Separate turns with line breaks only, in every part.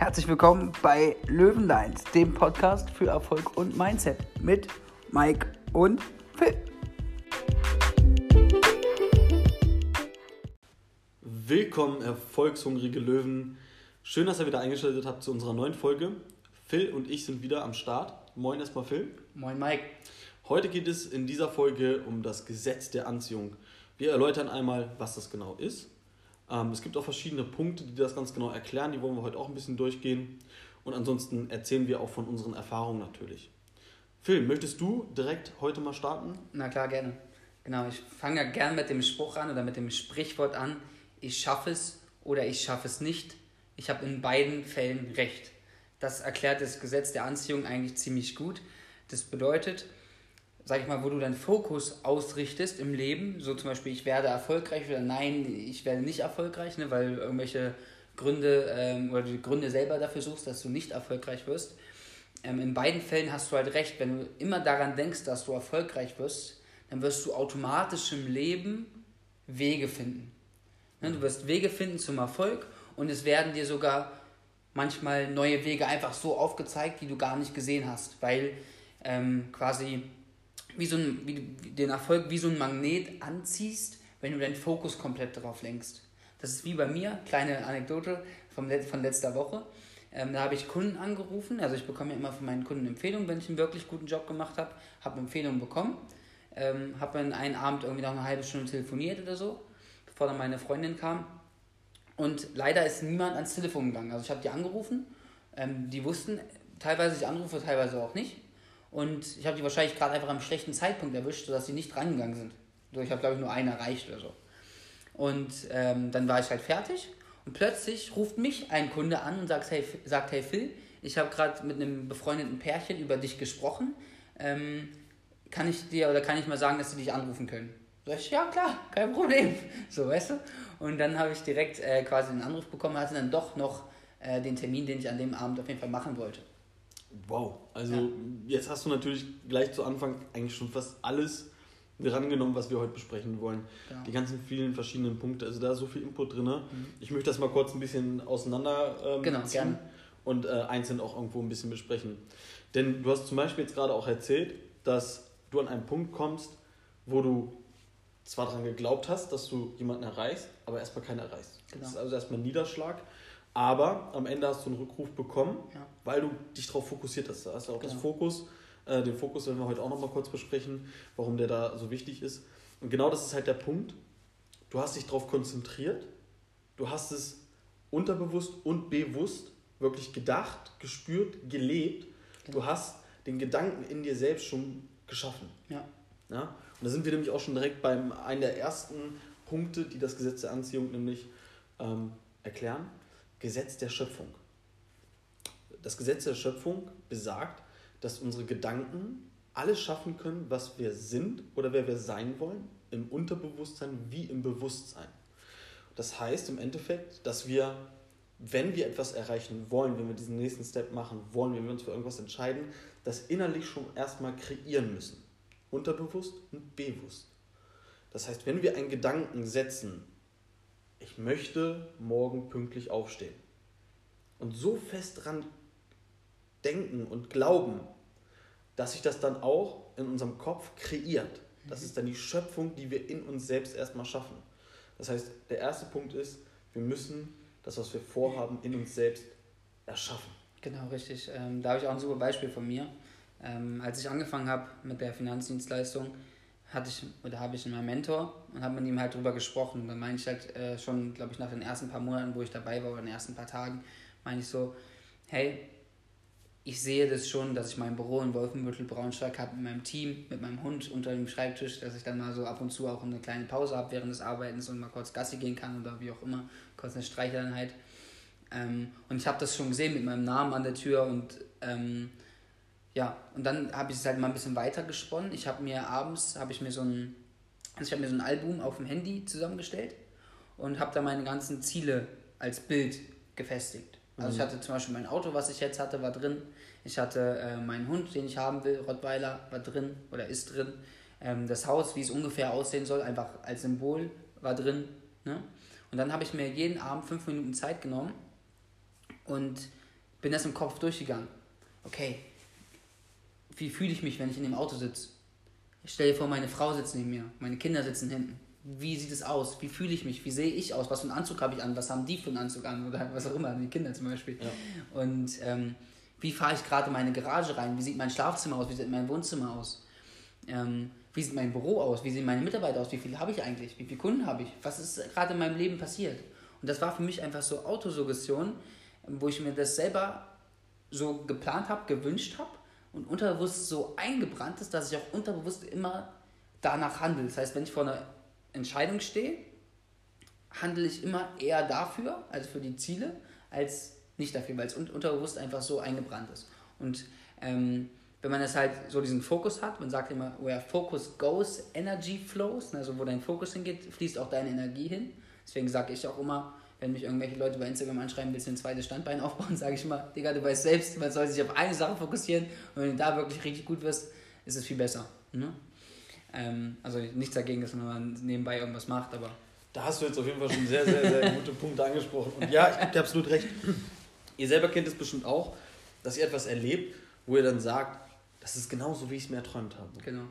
Herzlich willkommen bei Löwenlines, dem Podcast für Erfolg und Mindset mit Mike und Phil.
Willkommen, erfolgshungrige Löwen. Schön, dass ihr wieder eingeschaltet habt zu unserer neuen Folge. Phil und ich sind wieder am Start. Moin erstmal Phil.
Moin Mike.
Heute geht es in dieser Folge um das Gesetz der Anziehung. Wir erläutern einmal, was das genau ist. Ähm, es gibt auch verschiedene Punkte, die das ganz genau erklären. Die wollen wir heute auch ein bisschen durchgehen. Und ansonsten erzählen wir auch von unseren Erfahrungen natürlich. Phil, möchtest du direkt heute mal starten?
Na klar, gerne. Genau, ich fange ja gern mit dem Spruch an oder mit dem Sprichwort an. Ich schaffe es oder ich schaffe es nicht. Ich habe in beiden Fällen recht. Das erklärt das Gesetz der Anziehung eigentlich ziemlich gut. Das bedeutet, sag ich mal, wo du deinen Fokus ausrichtest im Leben, so zum Beispiel, ich werde erfolgreich oder nein, ich werde nicht erfolgreich, ne, weil irgendwelche Gründe ähm, oder die Gründe selber dafür suchst, dass du nicht erfolgreich wirst. Ähm, in beiden Fällen hast du halt recht, wenn du immer daran denkst, dass du erfolgreich wirst, dann wirst du automatisch im Leben Wege finden. Ne, du wirst Wege finden zum Erfolg und es werden dir sogar manchmal neue Wege einfach so aufgezeigt, die du gar nicht gesehen hast, weil ähm, quasi wie so ein, wie den Erfolg wie so ein Magnet anziehst, wenn du deinen Fokus komplett darauf lenkst. Das ist wie bei mir, kleine Anekdote vom von letzter Woche. Ähm, da habe ich Kunden angerufen, also ich bekomme ja immer von meinen Kunden Empfehlungen, wenn ich einen wirklich guten Job gemacht habe, habe Empfehlungen bekommen, ähm, habe dann einen Abend irgendwie noch eine halbe Stunde telefoniert oder so, bevor dann meine Freundin kam und leider ist niemand ans Telefon gegangen. Also ich habe die angerufen. Ähm, die wussten teilweise, ich anrufe, teilweise auch nicht. Und ich habe die wahrscheinlich gerade einfach am schlechten Zeitpunkt erwischt, sodass sie nicht rangegangen sind. Ich habe, glaube ich, nur einen erreicht oder so. Und ähm, dann war ich halt fertig. Und plötzlich ruft mich ein Kunde an und sagt, hey, sagt, hey Phil, ich habe gerade mit einem befreundeten Pärchen über dich gesprochen. Ähm, kann ich dir oder kann ich mal sagen, dass sie dich anrufen können? Sag ich, ja klar, kein Problem. So, weißt du? Und dann habe ich direkt äh, quasi einen Anruf bekommen, hatte dann doch noch äh, den Termin, den ich an dem Abend auf jeden Fall machen wollte.
Wow, also ja. jetzt hast du natürlich gleich zu Anfang eigentlich schon fast alles drangenommen, was wir heute besprechen wollen. Genau. Die ganzen vielen verschiedenen Punkte, also da ist so viel Input drin. Mhm. Ich möchte das mal kurz ein bisschen auseinander ähm, genau, ziehen gerne. und äh, einzeln auch irgendwo ein bisschen besprechen. Denn du hast zum Beispiel jetzt gerade auch erzählt, dass du an einen Punkt kommst, wo du zwar daran geglaubt hast, dass du jemanden erreichst, aber erstmal keinen erreichst. Genau. Das ist also erstmal ein Niederschlag. Aber am Ende hast du einen Rückruf bekommen, ja. weil du dich darauf fokussiert hast. Da hast du auch genau. das Fokus. Äh, den Fokus werden wir heute auch nochmal kurz besprechen, warum der da so wichtig ist. Und genau das ist halt der Punkt. Du hast dich darauf konzentriert. Du hast es unterbewusst und bewusst wirklich gedacht, gespürt, gelebt. Genau. Du hast den Gedanken in dir selbst schon geschaffen. Ja. ja? Und da sind wir nämlich auch schon direkt beim einem der ersten Punkte, die das Gesetz der Anziehung nämlich ähm, erklären. Gesetz der Schöpfung. Das Gesetz der Schöpfung besagt, dass unsere Gedanken alles schaffen können, was wir sind oder wer wir sein wollen, im Unterbewusstsein wie im Bewusstsein. Das heißt im Endeffekt, dass wir, wenn wir etwas erreichen wollen, wenn wir diesen nächsten Step machen wollen, wenn wir uns für irgendwas entscheiden, das innerlich schon erstmal kreieren müssen unterbewusst und bewusst. Das heißt, wenn wir einen Gedanken setzen, ich möchte morgen pünktlich aufstehen und so fest dran denken und glauben, dass sich das dann auch in unserem Kopf kreiert. Das ist dann die Schöpfung, die wir in uns selbst erstmal schaffen. Das heißt, der erste Punkt ist, wir müssen das, was wir vorhaben, in uns selbst erschaffen.
Genau, richtig. Ähm, da habe ich auch ein super Beispiel von mir. Ähm, als ich angefangen habe mit der Finanzdienstleistung, hatte ich oder habe ich einen Mentor und habe mit ihm halt drüber gesprochen. Und dann meine ich halt äh, schon, glaube ich, nach den ersten paar Monaten, wo ich dabei war, oder den ersten paar Tagen, meine ich so, hey, ich sehe das schon, dass ich mein Büro in Wolfenbüttel Braunschweig habe mit meinem Team, mit meinem Hund unter dem Schreibtisch, dass ich dann mal so ab und zu auch eine kleine Pause habe während des Arbeitens und mal kurz Gassi gehen kann oder wie auch immer, kurz eine Streicheleinheit. Ähm, und ich habe das schon gesehen mit meinem Namen an der Tür und ähm, ja, und dann habe ich es halt mal ein bisschen weiter gesponnen. Ich habe mir abends, habe ich mir so ein, also ich habe mir so ein Album auf dem Handy zusammengestellt und habe da meine ganzen Ziele als Bild gefestigt. Also mhm. ich hatte zum Beispiel mein Auto, was ich jetzt hatte, war drin. Ich hatte äh, meinen Hund, den ich haben will, Rottweiler, war drin oder ist drin. Ähm, das Haus, wie es ungefähr aussehen soll, einfach als Symbol war drin. Ne? Und dann habe ich mir jeden Abend fünf Minuten Zeit genommen und bin das im Kopf durchgegangen. Okay, wie fühle ich mich, wenn ich in dem Auto sitze? Ich stelle dir vor, meine Frau sitzt neben mir, meine Kinder sitzen hinten. Wie sieht es aus? Wie fühle ich mich? Wie sehe ich aus? Was für einen Anzug habe ich an? Was haben die für einen Anzug an? Oder was auch immer, die Kinder zum Beispiel. Ja. Und ähm, wie fahre ich gerade in meine Garage rein? Wie sieht mein Schlafzimmer aus? Wie sieht mein Wohnzimmer aus? Ähm, wie sieht mein Büro aus? Wie sehen meine Mitarbeiter aus? Wie viel habe ich eigentlich? Wie viele Kunden habe ich? Was ist gerade in meinem Leben passiert? Und das war für mich einfach so Autosuggestion, wo ich mir das selber so geplant habe, gewünscht habe und unterbewusst so eingebrannt ist, dass ich auch unterbewusst immer danach handle. Das heißt, wenn ich vor einer Entscheidung stehe, handle ich immer eher dafür, also für die Ziele, als nicht dafür, weil es unterbewusst einfach so eingebrannt ist. Und ähm, wenn man das halt so diesen Fokus hat, man sagt immer, where focus goes, energy flows, also wo dein Fokus hingeht, fließt auch deine Energie hin. Deswegen sage ich auch immer, wenn mich irgendwelche Leute bei Instagram anschreiben, willst du ein zweites Standbein aufbauen, sage ich immer, Digga, du weißt selbst, man soll sich auf eine Sache fokussieren und wenn du da wirklich richtig gut wirst, ist es viel besser. Ne? Ähm, also nichts dagegen, dass man nebenbei irgendwas macht, aber...
Da hast du jetzt auf jeden Fall schon sehr, sehr, sehr gute Punkte angesprochen. Und ja, ich gebe dir absolut recht. Ihr selber kennt es bestimmt auch, dass ihr etwas erlebt, wo ihr dann sagt, das ist genauso, wie ich es mir erträumt habe. Genau.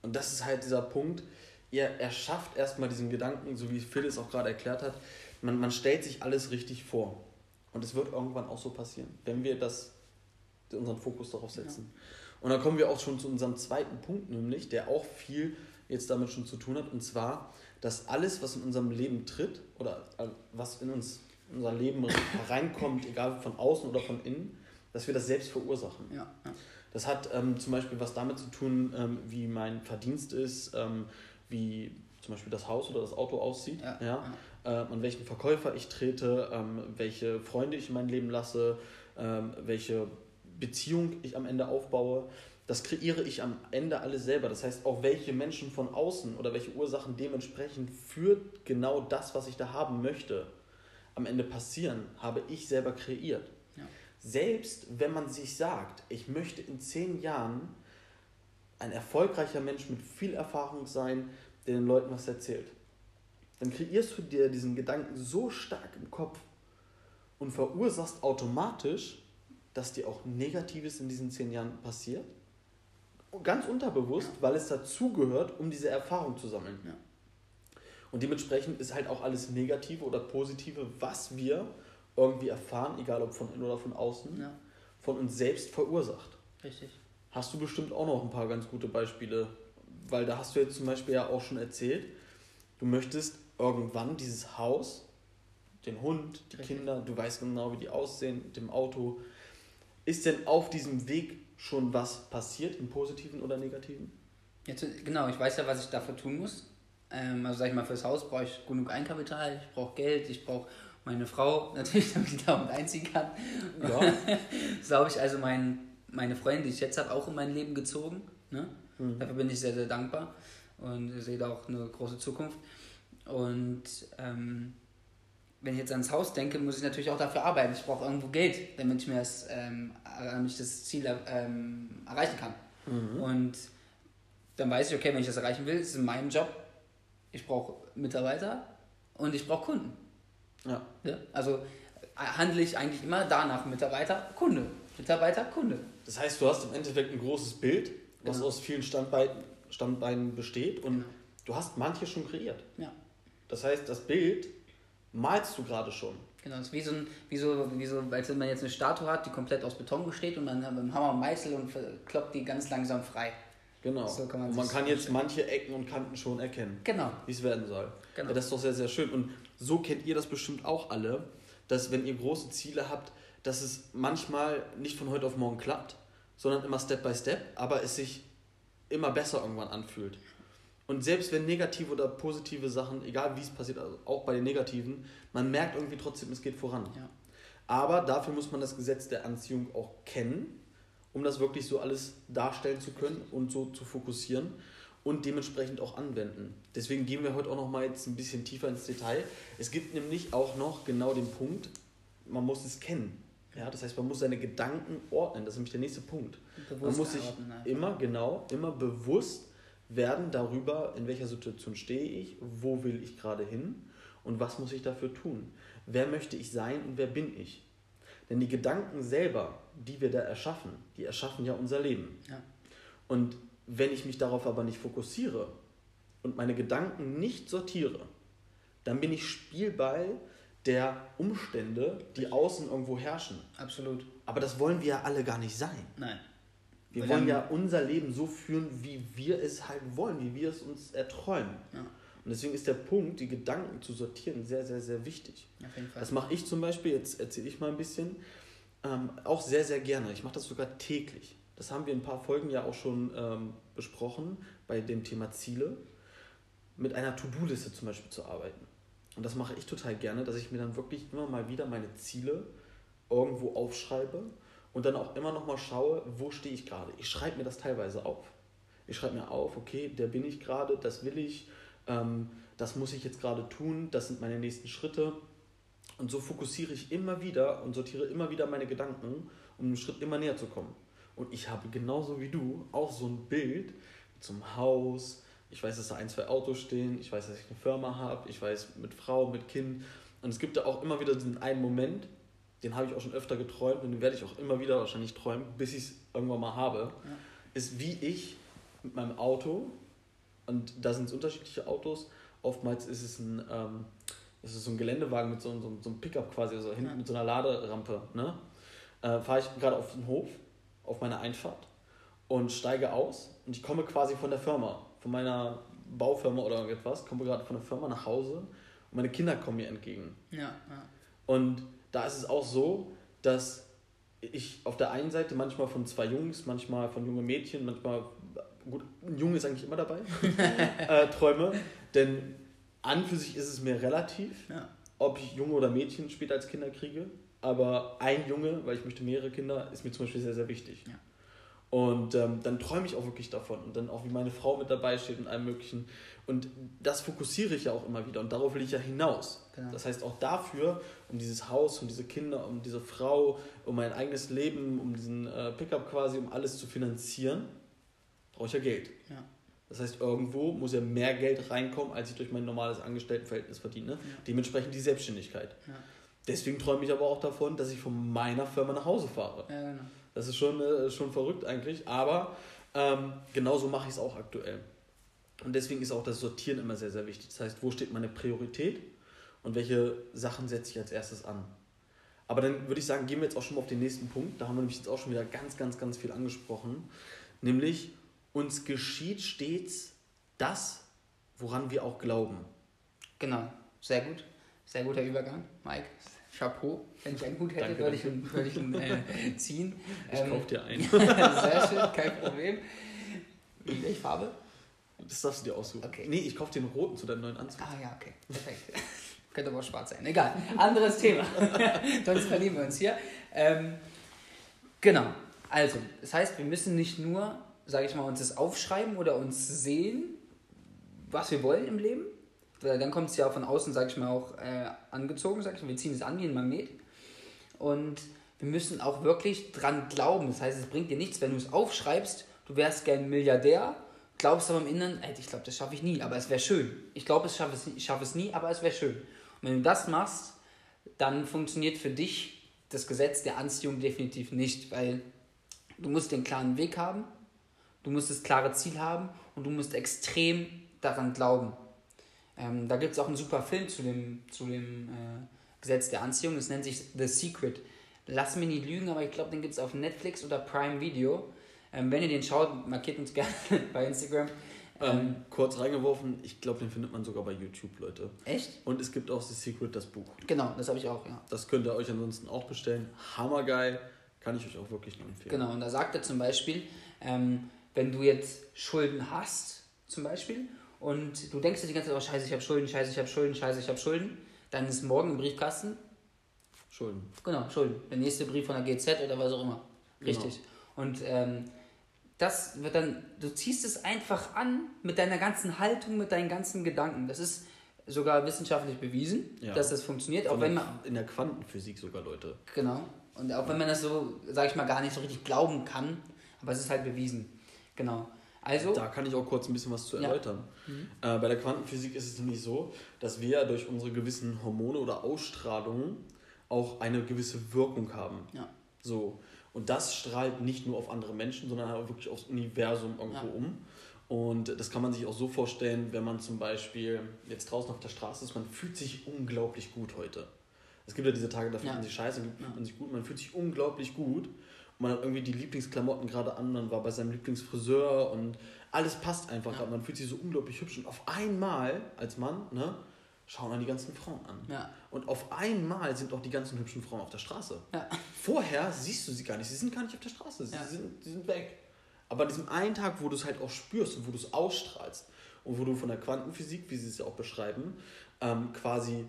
Und das ist halt dieser Punkt, ihr erschafft erstmal diesen Gedanken, so wie Phil es auch gerade erklärt hat, man, man stellt sich alles richtig vor. Und es wird irgendwann auch so passieren, wenn wir das, unseren Fokus darauf setzen. Ja. Und dann kommen wir auch schon zu unserem zweiten Punkt, nämlich, der auch viel jetzt damit schon zu tun hat, und zwar, dass alles, was in unserem Leben tritt oder äh, was in uns in unser Leben hereinkommt, egal von außen oder von innen, dass wir das selbst verursachen. Ja, ja. Das hat ähm, zum Beispiel was damit zu tun, ähm, wie mein Verdienst ist, ähm, wie zum Beispiel das Haus oder das Auto aussieht, ja, ja. Äh, an welchen Verkäufer ich trete, ähm, welche Freunde ich in mein Leben lasse, ähm, welche Beziehung ich am Ende aufbaue. Das kreiere ich am Ende alles selber. Das heißt, auch welche Menschen von außen oder welche Ursachen dementsprechend für genau das, was ich da haben möchte, am Ende passieren, habe ich selber kreiert. Ja. Selbst wenn man sich sagt, ich möchte in zehn Jahren ein erfolgreicher Mensch mit viel Erfahrung sein, der den Leuten was erzählt, dann kreierst du dir diesen Gedanken so stark im Kopf und verursachst automatisch, dass dir auch Negatives in diesen zehn Jahren passiert. Ganz unterbewusst, ja. weil es dazugehört, um diese Erfahrung zu sammeln. Ja. Und dementsprechend ist halt auch alles Negative oder Positive, was wir irgendwie erfahren, egal ob von innen oder von außen, ja. von uns selbst verursacht. Richtig. Hast du bestimmt auch noch ein paar ganz gute Beispiele, weil da hast du jetzt zum Beispiel ja auch schon erzählt, du möchtest irgendwann dieses Haus, den Hund, die Richtig. Kinder, du weißt genau, wie die aussehen, mit dem Auto. Ist denn auf diesem Weg schon was passiert, im Positiven oder Negativen?
Jetzt, genau, ich weiß ja, was ich dafür tun muss. Ähm, also sag ich mal, fürs Haus brauche ich genug Eigenkapital, ich brauche Geld, ich brauche meine Frau natürlich, damit ich damit einziehen kann. Ja. so habe ich also mein, meine Freunde, die ich jetzt habe, auch in mein Leben gezogen. Ne? Mhm. Dafür bin ich sehr, sehr dankbar und sehe da auch eine große Zukunft. Und ähm, wenn ich jetzt ans Haus denke, muss ich natürlich auch dafür arbeiten. Ich brauche irgendwo Geld, damit ich mir das, ähm, damit ich das Ziel ähm, erreichen kann. Mhm. Und dann weiß ich, okay, wenn ich das erreichen will, ist es in meinem Job, ich brauche Mitarbeiter und ich brauche Kunden. Ja. ja. Also äh, handle ich eigentlich immer danach Mitarbeiter, Kunde. Mitarbeiter, Kunde.
Das heißt, du hast im Endeffekt ein großes Bild, was genau. aus vielen Standbeinen, Standbeinen besteht und genau. du hast manche schon kreiert. Ja. Das heißt, das Bild malst du gerade schon.
Genau, es ist wie so, ein, wie, so, wie so, als wenn man jetzt eine Statue hat, die komplett aus Beton besteht und man mit dem Hammer und Meißel und kloppt die ganz langsam frei.
Genau. So kann man und man kann jetzt manche Ecken und Kanten schon erkennen, genau. wie es werden soll. Genau. Ja, das ist doch sehr, sehr schön. Und so kennt ihr das bestimmt auch alle, dass wenn ihr große Ziele habt, dass es manchmal nicht von heute auf morgen klappt, sondern immer Step by Step, aber es sich immer besser irgendwann anfühlt. Und selbst wenn negative oder positive Sachen, egal wie es passiert, also auch bei den negativen, man merkt irgendwie trotzdem, es geht voran. Ja. Aber dafür muss man das Gesetz der Anziehung auch kennen um das wirklich so alles darstellen zu können und so zu fokussieren und dementsprechend auch anwenden. Deswegen gehen wir heute auch noch mal jetzt ein bisschen tiefer ins Detail. Es gibt nämlich auch noch genau den Punkt, man muss es kennen. Ja, das heißt, man muss seine Gedanken ordnen. Das ist nämlich der nächste Punkt. Bewusst man muss sich immer genau, immer bewusst werden darüber, in welcher Situation stehe ich, wo will ich gerade hin und was muss ich dafür tun. Wer möchte ich sein und wer bin ich? Denn die Gedanken selber, die wir da erschaffen, die erschaffen ja unser Leben. Ja. Und wenn ich mich darauf aber nicht fokussiere und meine Gedanken nicht sortiere, dann bin ich Spielball der Umstände, die außen irgendwo herrschen.
Absolut.
Aber das wollen wir ja alle gar nicht sein.
Nein.
Wir Weil wollen ja unser Leben so führen, wie wir es halt wollen, wie wir es uns erträumen. Ja. Und deswegen ist der Punkt, die Gedanken zu sortieren, sehr, sehr, sehr wichtig. Auf jeden Fall. Das mache ich zum Beispiel, jetzt erzähle ich mal ein bisschen, ähm, auch sehr, sehr gerne. Ich mache das sogar täglich. Das haben wir in ein paar Folgen ja auch schon ähm, besprochen, bei dem Thema Ziele, mit einer To-Do-Liste zum Beispiel zu arbeiten. Und das mache ich total gerne, dass ich mir dann wirklich immer mal wieder meine Ziele irgendwo aufschreibe und dann auch immer noch mal schaue, wo stehe ich gerade. Ich schreibe mir das teilweise auf. Ich schreibe mir auf, okay, der bin ich gerade, das will ich, ähm, das muss ich jetzt gerade tun, das sind meine nächsten Schritte. Und so fokussiere ich immer wieder und sortiere immer wieder meine Gedanken, um einen Schritt immer näher zu kommen. Und ich habe genauso wie du auch so ein Bild zum Haus. Ich weiß, dass da ein, zwei Autos stehen. Ich weiß, dass ich eine Firma habe. Ich weiß, mit Frau, mit Kind. Und es gibt da auch immer wieder diesen einen Moment, den habe ich auch schon öfter geträumt und den werde ich auch immer wieder wahrscheinlich träumen, bis ich es irgendwann mal habe, ja. ist wie ich mit meinem Auto, und da sind es unterschiedliche Autos, oftmals ist es ein, ähm, ist so ein Geländewagen mit so, so, so einem Pickup quasi, so hinten ja. mit so einer Laderampe, ne? Äh, fahre ich gerade auf den Hof, auf meine Einfahrt und steige aus und ich komme quasi von der Firma, von meiner Baufirma oder irgendetwas, komme gerade von der Firma nach Hause und meine Kinder kommen mir entgegen.
Ja, ja.
Und da ist es auch so, dass ich auf der einen Seite manchmal von zwei Jungs, manchmal von jungen Mädchen, manchmal, gut, ein Junge ist eigentlich immer dabei, äh, träume. Denn an für sich ist es mir relativ, ja. ob ich Junge oder Mädchen später als Kinder kriege. Aber ein Junge, weil ich möchte mehrere Kinder, ist mir zum Beispiel sehr, sehr wichtig. Ja. Und ähm, dann träume ich auch wirklich davon. Und dann auch, wie meine Frau mit dabei steht und allem Möglichen. Und das fokussiere ich ja auch immer wieder. Und darauf will ich ja hinaus. Genau. Das heißt, auch dafür, um dieses Haus, um diese Kinder, um diese Frau, um mein eigenes Leben, um diesen äh, Pickup quasi, um alles zu finanzieren, brauche ich ja Geld.
Ja.
Das heißt, irgendwo muss ja mehr Geld reinkommen, als ich durch mein normales Angestelltenverhältnis verdiene. Ja. Dementsprechend die Selbstständigkeit. Ja. Deswegen träume ich aber auch davon, dass ich von meiner Firma nach Hause fahre.
Ja, genau.
Das ist schon, äh, schon verrückt eigentlich, aber ähm, genauso mache ich es auch aktuell. Und deswegen ist auch das Sortieren immer sehr, sehr wichtig. Das heißt, wo steht meine Priorität und welche Sachen setze ich als erstes an. Aber dann würde ich sagen, gehen wir jetzt auch schon mal auf den nächsten Punkt. Da haben wir nämlich jetzt auch schon wieder ganz, ganz, ganz viel angesprochen. Nämlich, uns geschieht stets das, woran wir auch glauben.
Genau, sehr gut. Sehr guter Übergang, Mike. Chapeau. Wenn ich einen Hut hätte, würde ich ihn, würde ich ihn äh, ziehen.
Ich ähm, kauf dir einen.
sehr schön, kein Problem. In welche Farbe?
Das darfst du dir aussuchen. Okay. Nee, ich kauf dir einen roten zu deinem neuen Anzug.
Ah ja, okay. Perfekt. Könnte aber auch schwarz sein. Egal. Anderes Thema. Sonst verlieben wir uns hier. Ähm, genau. Also, das heißt, wir müssen nicht nur, sage ich mal, uns das aufschreiben oder uns sehen, was wir wollen im Leben, dann kommt es ja von außen, sag ich mal, auch äh, angezogen, sag ich mal. Wir ziehen es an wie ein Magnet. Und wir müssen auch wirklich dran glauben. Das heißt, es bringt dir nichts, wenn du es aufschreibst, du wärst gern Milliardär, glaubst aber im Inneren, ey, ich glaube, das schaffe ich nie, aber es wäre schön. Ich glaube, ich schaffe es, ich schaffe es nie, aber es wäre schön. Und wenn du das machst, dann funktioniert für dich das Gesetz der Anziehung definitiv nicht, weil du musst den klaren Weg haben, du musst das klare Ziel haben und du musst extrem daran glauben. Ähm, da gibt es auch einen super Film zu dem, zu dem äh, Gesetz der Anziehung. Es nennt sich The Secret. Lass mich nicht lügen, aber ich glaube, den gibt es auf Netflix oder Prime Video. Ähm, wenn ihr den schaut, markiert uns gerne bei Instagram.
Ähm, ähm, kurz reingeworfen, ich glaube, den findet man sogar bei YouTube, Leute.
Echt?
Und es gibt auch The Secret, das Buch.
Genau, das habe ich auch, ja.
Das könnt ihr euch ansonsten auch bestellen. Hammergeil, kann ich euch auch wirklich nur empfehlen.
Genau, und da sagt er zum Beispiel, ähm, wenn du jetzt Schulden hast, zum Beispiel, und du denkst dir die ganze Zeit, oh scheiße, ich habe Schulden, scheiße, ich habe Schulden, scheiße, ich habe Schulden, dann ist morgen im Briefkasten
Schulden.
Genau, Schulden. Der nächste Brief von der GZ oder was auch immer. Genau. Richtig. Genau. Und ähm, das wird dann, du ziehst es einfach an mit deiner ganzen Haltung, mit deinen ganzen Gedanken. Das ist sogar wissenschaftlich bewiesen, ja. dass das funktioniert.
auch wenn man, in der Quantenphysik sogar, Leute.
Genau. Und auch wenn man das so, sag ich mal, gar nicht so richtig glauben kann, aber es ist halt bewiesen. Genau. Also,
da kann ich auch kurz ein bisschen was zu erläutern. Ja. Mhm. Äh, bei der Quantenphysik ist es nämlich so, dass wir durch unsere gewissen Hormone oder Ausstrahlungen auch eine gewisse Wirkung haben. Ja. So. Und das strahlt nicht nur auf andere Menschen, sondern auch wirklich aufs Universum irgendwo ja. um. Und das kann man sich auch so vorstellen, wenn man zum Beispiel jetzt draußen auf der Straße ist, man fühlt sich unglaublich gut heute. Es gibt ja diese Tage, da fühlt ja. man sich scheiße, da fühlt man sich gut, man fühlt sich unglaublich gut. Man hat irgendwie die Lieblingsklamotten gerade an, man war bei seinem Lieblingsfriseur und alles passt einfach ja. Man fühlt sich so unglaublich hübsch. Und auf einmal, als Mann, ne, schauen dann die ganzen Frauen an. Ja. Und auf einmal sind auch die ganzen hübschen Frauen auf der Straße. Ja. Vorher siehst du sie gar nicht. Sie sind gar nicht auf der Straße. Sie, ja. sind, sie sind weg. Aber an diesem einen Tag, wo du es halt auch spürst und wo du es ausstrahlst und wo du von der Quantenphysik, wie sie es ja auch beschreiben, ähm, quasi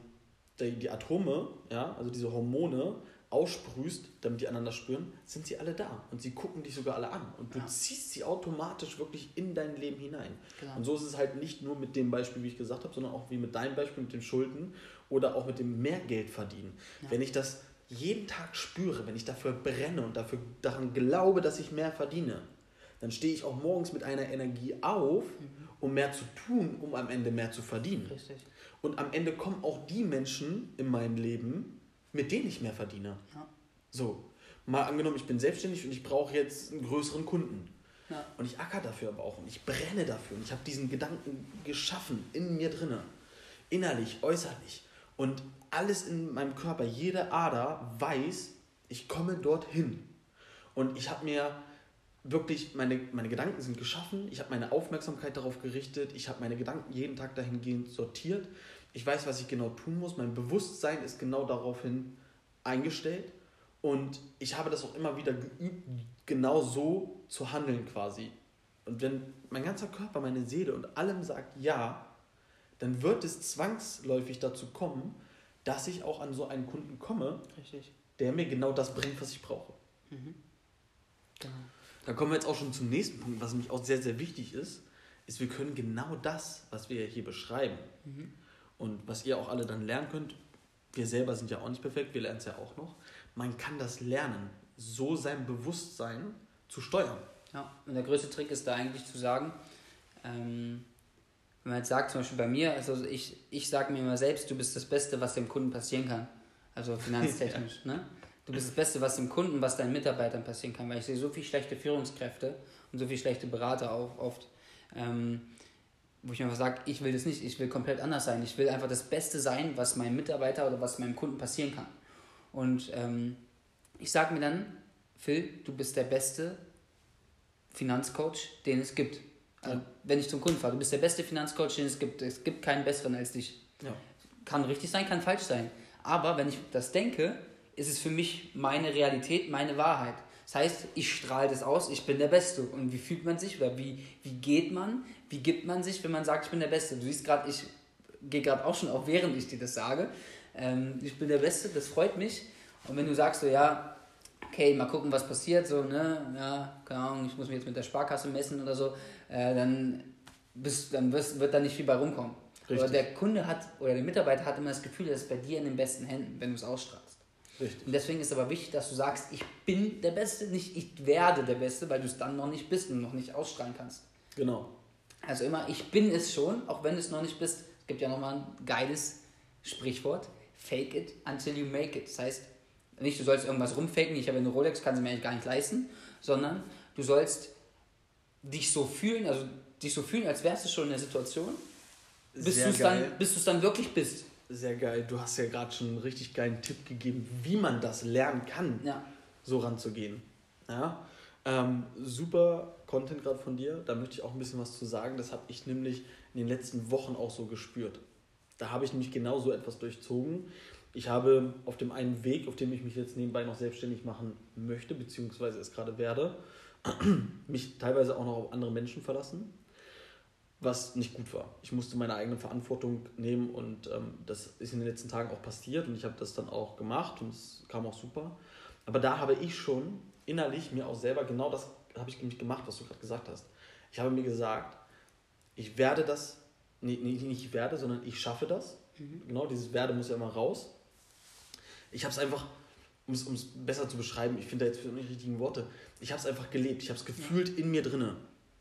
die, die Atome, ja, also diese Hormone, aussprühst, damit die einander spüren, sind sie alle da. Und sie gucken dich sogar alle an. Und du ja. ziehst sie automatisch wirklich in dein Leben hinein. Genau. Und so ist es halt nicht nur mit dem Beispiel, wie ich gesagt habe, sondern auch wie mit deinem Beispiel mit den Schulden oder auch mit dem Mehrgeld verdienen. Ja. Wenn ich das jeden Tag spüre, wenn ich dafür brenne und dafür daran glaube, dass ich mehr verdiene, dann stehe ich auch morgens mit einer Energie auf, mhm. um mehr zu tun, um am Ende mehr zu verdienen. Richtig. Und am Ende kommen auch die Menschen in meinem Leben, mit denen ich mehr verdiene. Ja. So, mal angenommen, ich bin selbstständig und ich brauche jetzt einen größeren Kunden. Ja. Und ich acker dafür aber auch und ich brenne dafür und ich habe diesen Gedanken geschaffen in mir drinne, innerlich, äußerlich und alles in meinem Körper, jede Ader weiß, ich komme dorthin. Und ich habe mir wirklich, meine, meine Gedanken sind geschaffen, ich habe meine Aufmerksamkeit darauf gerichtet, ich habe meine Gedanken jeden Tag dahingehend sortiert, ich weiß, was ich genau tun muss, mein Bewusstsein ist genau daraufhin eingestellt und ich habe das auch immer wieder geübt, genau so zu handeln quasi. Und wenn mein ganzer Körper, meine Seele und allem sagt ja, dann wird es zwangsläufig dazu kommen, dass ich auch an so einen Kunden komme, Richtig. der mir genau das bringt, was ich brauche. Mhm. Genau. Dann kommen wir jetzt auch schon zum nächsten Punkt, was nämlich auch sehr, sehr wichtig ist, ist, wir können genau das, was wir hier beschreiben mhm. Und was ihr auch alle dann lernen könnt, wir selber sind ja auch nicht perfekt, wir lernen es ja auch noch, man kann das lernen, so sein Bewusstsein zu steuern.
Ja, und der größte Trick ist da eigentlich zu sagen, ähm, wenn man jetzt sagt, zum Beispiel bei mir, also ich, ich sage mir immer selbst, du bist das Beste, was dem Kunden passieren kann. Also finanztechnisch. ja. ne? Du bist das Beste, was dem Kunden, was deinen Mitarbeitern passieren kann, weil ich sehe so viele schlechte Führungskräfte und so viele schlechte Berater auch oft, ähm, wo ich mir einfach sage, ich will das nicht, ich will komplett anders sein. Ich will einfach das Beste sein, was meinem Mitarbeiter oder was meinem Kunden passieren kann. Und ähm, ich sage mir dann, Phil, du bist der beste Finanzcoach, den es gibt. Also, wenn ich zum Kunden fahre, du bist der beste Finanzcoach, den es gibt. Es gibt keinen besseren als dich. Ja. Kann richtig sein, kann falsch sein. Aber wenn ich das denke, ist es für mich meine Realität, meine Wahrheit. Das heißt, ich strahle das aus, ich bin der Beste. Und wie fühlt man sich oder wie, wie geht man, wie gibt man sich, wenn man sagt, ich bin der Beste? Du siehst gerade, ich gehe gerade auch schon auf, während ich dir das sage. Ähm, ich bin der Beste, das freut mich. Und wenn du sagst so, ja, okay, mal gucken, was passiert, so, ne, ja, keine Ahnung, ich muss mich jetzt mit der Sparkasse messen oder so, äh, dann, bist, dann wirst, wird da nicht viel bei rumkommen. Richtig. Aber der Kunde hat oder der Mitarbeiter hat immer das Gefühl, er ist bei dir in den besten Händen, wenn du es ausstrahlst. Richtig. Und deswegen ist aber wichtig, dass du sagst, ich bin der Beste, nicht ich werde der Beste, weil du es dann noch nicht bist und noch nicht ausstrahlen kannst. Genau. Also immer, ich bin es schon, auch wenn du es noch nicht bist. Es gibt ja nochmal ein geiles Sprichwort, fake it until you make it. Das heißt, nicht du sollst irgendwas rumfaken, ich habe eine Rolex, kann sie mir eigentlich gar nicht leisten, sondern du sollst dich so fühlen, also dich so fühlen, als wärst du schon in der Situation, bis du es dann, dann wirklich bist.
Sehr geil. Du hast ja gerade schon einen richtig geilen Tipp gegeben, wie man das lernen kann, ja. so ranzugehen. Ja? Ähm, super Content gerade von dir. Da möchte ich auch ein bisschen was zu sagen. Das habe ich nämlich in den letzten Wochen auch so gespürt. Da habe ich nämlich genau so etwas durchzogen. Ich habe auf dem einen Weg, auf dem ich mich jetzt nebenbei noch selbstständig machen möchte, beziehungsweise es gerade werde, mich teilweise auch noch auf andere Menschen verlassen was nicht gut war. Ich musste meine eigene Verantwortung nehmen und ähm, das ist in den letzten Tagen auch passiert und ich habe das dann auch gemacht und es kam auch super. Aber da habe ich schon innerlich mir auch selber genau das habe ich nämlich gemacht, was du gerade gesagt hast. Ich habe mir gesagt, ich werde das, nee, nee, nicht ich werde, sondern ich schaffe das. Mhm. Genau, dieses werde muss ja immer raus. Ich habe es einfach, um es besser zu beschreiben, ich finde da jetzt nicht die richtigen Worte, ich habe es einfach gelebt, ich habe es gefühlt ja. in mir drinne.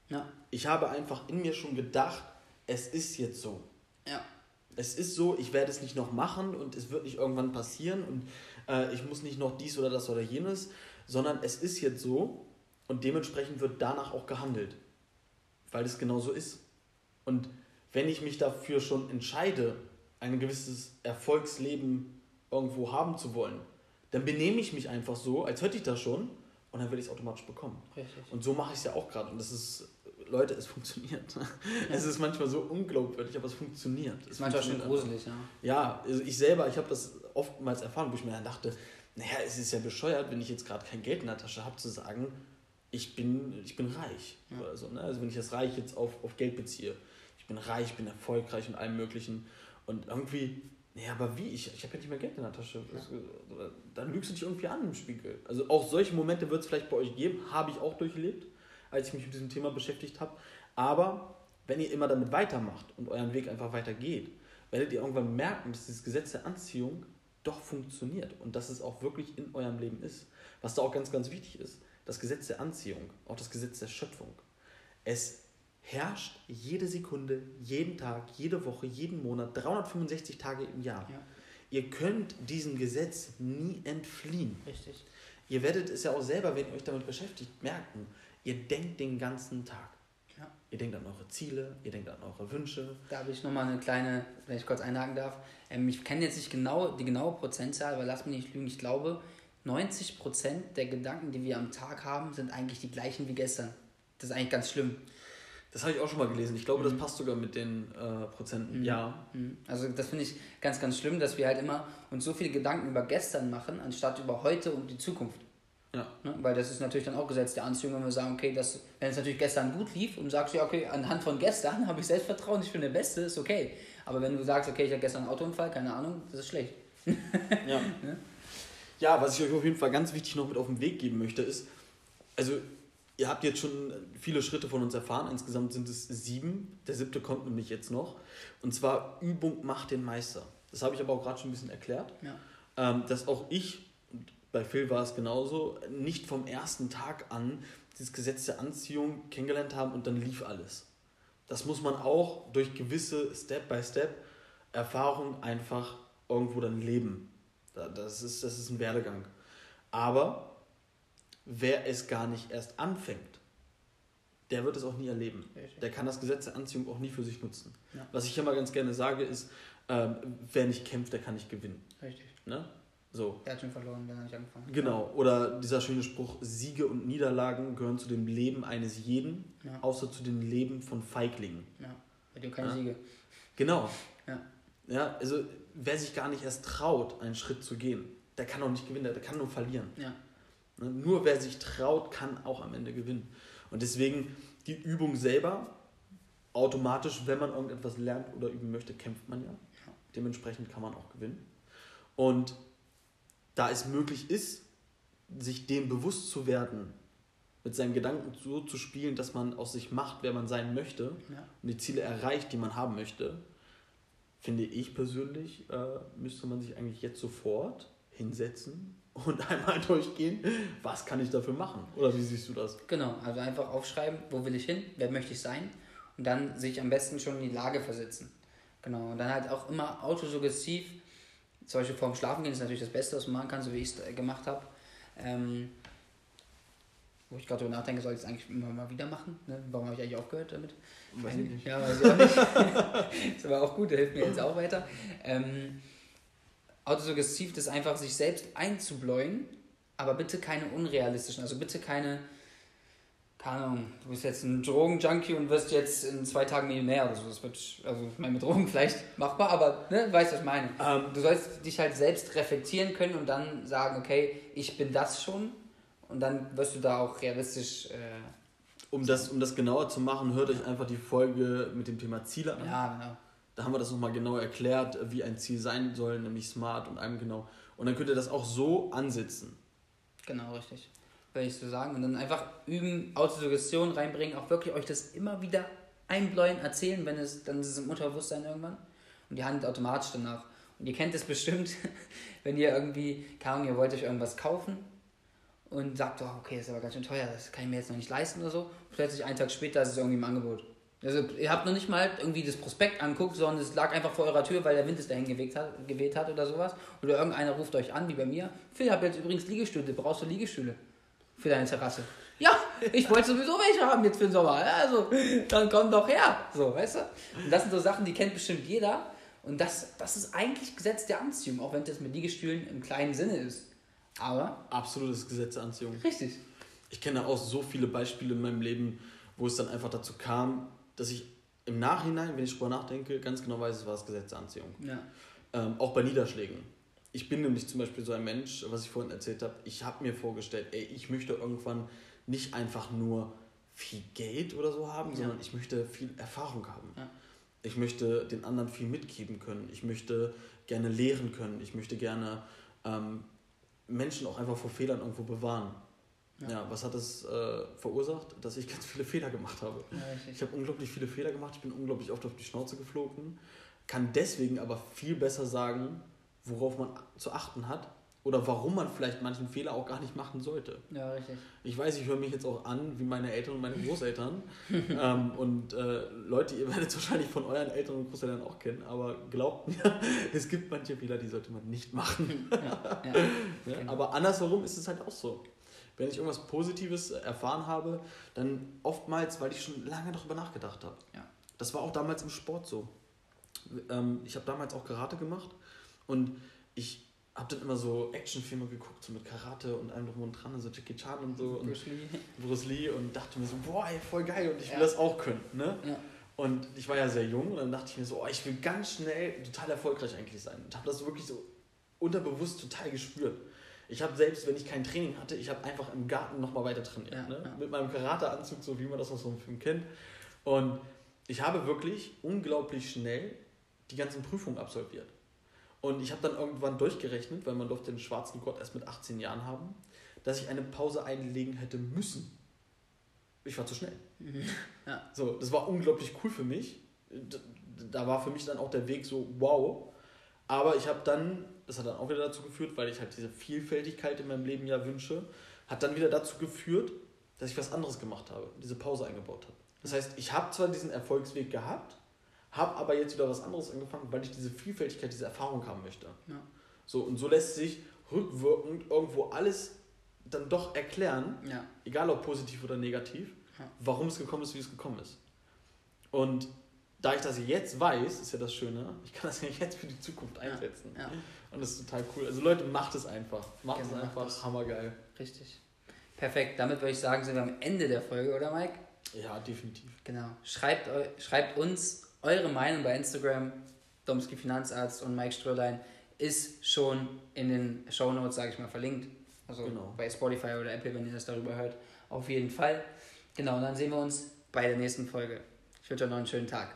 Ja. Ich habe einfach in mir schon gedacht, es ist jetzt so. Ja. Es ist so, ich werde es nicht noch machen und es wird nicht irgendwann passieren und äh, ich muss nicht noch dies oder das oder jenes, sondern es ist jetzt so und dementsprechend wird danach auch gehandelt, weil es genau so ist. Und wenn ich mich dafür schon entscheide, ein gewisses Erfolgsleben irgendwo haben zu wollen, dann benehme ich mich einfach so, als hätte ich das schon und dann werde ich es automatisch bekommen. Richtig. Und so mache ich es ja auch gerade und das ist Leute, es funktioniert. Ja. Es ist manchmal so unglaubwürdig, aber es funktioniert. Es ist manchmal schon gruselig, ja. Ja, also ich selber, ich habe das oftmals erfahren, wo ich mir dann dachte, naja, es ist ja bescheuert, wenn ich jetzt gerade kein Geld in der Tasche habe, zu sagen, ich bin, ich bin reich. Ja. Oder so, ne? Also wenn ich das Reich jetzt auf, auf Geld beziehe. Ich bin reich, ich bin erfolgreich und allem möglichen. Und irgendwie, naja, aber wie? Ich, ich habe ja nicht mehr Geld in der Tasche. Ja. Dann lügst du dich irgendwie an im Spiegel. Also auch solche Momente wird es vielleicht bei euch geben, habe ich auch durchlebt als ich mich mit diesem Thema beschäftigt habe. Aber wenn ihr immer damit weitermacht und euren Weg einfach weitergeht, werdet ihr irgendwann merken, dass dieses Gesetz der Anziehung doch funktioniert und dass es auch wirklich in eurem Leben ist. Was da auch ganz, ganz wichtig ist, das Gesetz der Anziehung, auch das Gesetz der Schöpfung. Es herrscht jede Sekunde, jeden Tag, jede Woche, jeden Monat, 365 Tage im Jahr. Ja. Ihr könnt diesem Gesetz nie entfliehen. Richtig. Ihr werdet es ja auch selber, wenn ihr euch damit beschäftigt, merken. Ihr denkt den ganzen Tag. Ja. Ihr denkt an eure Ziele, ihr denkt an eure Wünsche.
Da habe ich nochmal eine kleine, wenn ich kurz einhaken darf. Ähm, ich kenne jetzt nicht genau die genaue Prozentzahl, aber lass mich nicht lügen. Ich glaube, 90% der Gedanken, die wir am Tag haben, sind eigentlich die gleichen wie gestern. Das ist eigentlich ganz schlimm.
Das habe ich auch schon mal gelesen. Ich glaube, mhm. das passt sogar mit den äh, Prozenten. Mhm. Ja.
Mhm. Also das finde ich ganz, ganz schlimm, dass wir halt immer uns so viele Gedanken über gestern machen, anstatt über heute und die Zukunft. Ja. Ne? Weil das ist natürlich dann auch Gesetz der Anziehung, wenn wir sagen, okay, das, wenn es natürlich gestern gut lief und sagst, ja, okay, anhand von gestern habe ich Selbstvertrauen, ich bin der Beste, ist okay. Aber wenn du sagst, okay, ich hatte gestern einen Autounfall, keine Ahnung, das ist schlecht.
ja. ne? Ja, was ich euch auf jeden Fall ganz wichtig noch mit auf den Weg geben möchte, ist, also ihr habt jetzt schon viele Schritte von uns erfahren, insgesamt sind es sieben, der siebte kommt nämlich jetzt noch. Und zwar Übung macht den Meister. Das habe ich aber auch gerade schon ein bisschen erklärt. Ja. Ähm, dass auch ich bei Phil war es genauso, nicht vom ersten Tag an dieses Gesetz der Anziehung kennengelernt haben und dann lief alles. Das muss man auch durch gewisse Step-by-Step-Erfahrungen einfach irgendwo dann leben. Das ist, das ist ein Werdegang. Aber wer es gar nicht erst anfängt, der wird es auch nie erleben. Der kann das Gesetz der Anziehung auch nie für sich nutzen. Ja. Was ich immer ganz gerne sage, ist, äh, wer nicht kämpft, der kann nicht gewinnen. Richtig. Ne?
So. Er hat schon verloren, wenn er nicht angefangen
hat. Genau. Oder dieser schöne Spruch, Siege und Niederlagen gehören zu dem Leben eines jeden, ja. außer zu dem Leben von Feiglingen. Ja, bei dir keine ja. Siege. Genau. Ja. Ja, also wer sich gar nicht erst traut, einen Schritt zu gehen, der kann auch nicht gewinnen, der kann nur verlieren. Ja. Ne, nur wer sich traut, kann auch am Ende gewinnen. Und deswegen die Übung selber, automatisch, wenn man irgendetwas lernt oder üben möchte, kämpft man ja. ja. Dementsprechend kann man auch gewinnen. Und da es möglich ist, sich dem bewusst zu werden, mit seinen Gedanken so zu spielen, dass man aus sich macht, wer man sein möchte ja. und die Ziele erreicht, die man haben möchte, finde ich persönlich, äh, müsste man sich eigentlich jetzt sofort hinsetzen und einmal durchgehen, was kann ich dafür machen? Oder wie siehst du das?
Genau, also einfach aufschreiben, wo will ich hin, wer möchte ich sein und dann sich am besten schon in die Lage versetzen. Genau, und dann halt auch immer autosuggestiv zum Beispiel vorm Schlafen gehen ist natürlich das Beste, was man machen kann, so wie ich es gemacht habe. Ähm, wo ich gerade darüber nachdenke, soll ich es eigentlich immer mal wieder machen. Ne? Warum habe ich eigentlich aufgehört damit? Weiß ich nicht. Ja, weiß ich auch nicht. ist aber auch gut, der hilft mir jetzt auch weiter. Ähm, autosuggestiv ist einfach, sich selbst einzubläuen, aber bitte keine unrealistischen, also bitte keine keine Ahnung, du bist jetzt ein Drogenjunkie und wirst jetzt in zwei Tagen Millionär oder so. Das wird, also ich meine, mit Drogen vielleicht machbar, aber ne, weißt du, was ich meine. Ähm, du sollst dich halt selbst reflektieren können und dann sagen, okay, ich bin das schon und dann wirst du da auch realistisch. Äh,
um, das, um das genauer zu machen, hört euch einfach die Folge mit dem Thema Ziele an. Ja, genau. Da haben wir das nochmal genau erklärt, wie ein Ziel sein soll, nämlich smart und einem genau. Und dann könnt ihr das auch so ansetzen.
Genau, richtig wenn ich so sagen. Und dann einfach üben, Autosuggestion reinbringen, auch wirklich euch das immer wieder einbläuen, erzählen, wenn es, dann ist es im Unterbewusstsein irgendwann. Und die handelt automatisch danach. Und ihr kennt es bestimmt, wenn ihr irgendwie, keine Ahnung, ihr wollt euch irgendwas kaufen und sagt, oh, okay, ist aber ganz schön teuer, das kann ich mir jetzt noch nicht leisten oder so. Plötzlich einen Tag später ist es irgendwie im Angebot. Also ihr habt noch nicht mal irgendwie das Prospekt anguckt, sondern es lag einfach vor eurer Tür, weil der Wind es dahin geweht hat, geweht hat oder sowas. Oder irgendeiner ruft euch an, wie bei mir. Phil, habe jetzt übrigens Liegestühle. Brauchst du Liegestühle für deine Terrasse? Ja, ich wollte sowieso welche haben jetzt für den Sommer. Also, dann komm doch her. So, weißt du? Und das sind so Sachen, die kennt bestimmt jeder. Und das, das ist eigentlich Gesetz der Anziehung, auch wenn das mit Liegestühlen im kleinen Sinne ist. Aber.
Absolutes Gesetz der Anziehung.
Richtig.
Ich kenne auch so viele Beispiele in meinem Leben, wo es dann einfach dazu kam, dass ich im Nachhinein, wenn ich darüber nachdenke, ganz genau weiß, es war das Gesetz der Anziehung. Ja. Ähm, auch bei Niederschlägen. Ich bin nämlich zum Beispiel so ein Mensch, was ich vorhin erzählt habe, ich habe mir vorgestellt, ey, ich möchte irgendwann nicht einfach nur viel Geld oder so haben, ja. sondern ich möchte viel Erfahrung haben. Ja. Ich möchte den anderen viel mitgeben können. Ich möchte gerne lehren können. Ich möchte gerne ähm, Menschen auch einfach vor Fehlern irgendwo bewahren. Ja. ja, was hat das äh, verursacht? Dass ich ganz viele Fehler gemacht habe. Ja, ich habe unglaublich viele Fehler gemacht, ich bin unglaublich oft auf die Schnauze geflogen, kann deswegen aber viel besser sagen, worauf man zu achten hat oder warum man vielleicht manchen Fehler auch gar nicht machen sollte.
Ja, richtig.
Ich weiß, ich höre mich jetzt auch an wie meine Eltern und meine Großeltern. ähm, und äh, Leute, ihr werdet es wahrscheinlich von euren Eltern und Großeltern auch kennen, aber glaubt mir, es gibt manche Fehler, die sollte man nicht machen. ja, ja, ja, genau. Aber andersherum ist es halt auch so wenn ich irgendwas Positives erfahren habe, dann oftmals, weil ich schon lange darüber nachgedacht habe. Ja. Das war auch damals im Sport so. Ähm, ich habe damals auch Karate gemacht und ich habe dann immer so Actionfilme geguckt, so mit Karate und allem drum und dran, so Jackie Chan und so. Bruce und Lee. Bruce Lee und dachte mir so, boah, ey, voll geil und ich will ja. das auch können. Ne? Ja. Und ich war ja sehr jung und dann dachte ich mir so, oh, ich will ganz schnell total erfolgreich eigentlich sein. Und habe das wirklich so unterbewusst total gespürt. Ich habe selbst, wenn ich kein Training hatte, ich habe einfach im Garten nochmal weiter trainiert. Ja, ne? Mit meinem Karateanzug, so wie man das aus so einem Film kennt. Und ich habe wirklich unglaublich schnell die ganzen Prüfungen absolviert. Und ich habe dann irgendwann durchgerechnet, weil man durfte den schwarzen Gott erst mit 18 Jahren haben, dass ich eine Pause einlegen hätte müssen. Ich war zu schnell. Mhm. Ja. So, das war unglaublich cool für mich. Da war für mich dann auch der Weg so, wow. Aber ich habe dann das hat dann auch wieder dazu geführt, weil ich halt diese Vielfältigkeit in meinem Leben ja wünsche, hat dann wieder dazu geführt, dass ich was anderes gemacht habe, diese Pause eingebaut habe. Das heißt, ich habe zwar diesen Erfolgsweg gehabt, habe aber jetzt wieder was anderes angefangen, weil ich diese Vielfältigkeit, diese Erfahrung haben möchte. Ja. So, und so lässt sich rückwirkend irgendwo alles dann doch erklären, ja. egal ob positiv oder negativ, ja. warum es gekommen ist, wie es gekommen ist. Und da ich das jetzt weiß, ist ja das Schöne, ich kann das ja jetzt für die Zukunft einsetzen. Ja. Und das ist total cool. Also Leute, macht es einfach. Macht genau, es einfach. Macht Hammergeil.
Richtig. Perfekt. Damit würde ich sagen, sind wir am Ende der Folge, oder Mike?
Ja, definitiv.
Genau. Schreibt, schreibt uns eure Meinung bei Instagram. Domski Finanzarzt und Mike Strölein ist schon in den Show Notes, sage ich mal, verlinkt. Also genau. bei Spotify oder Apple, wenn ihr das darüber hört. Auf jeden Fall. Genau, und dann sehen wir uns bei der nächsten Folge. Ich wünsche euch noch einen schönen Tag.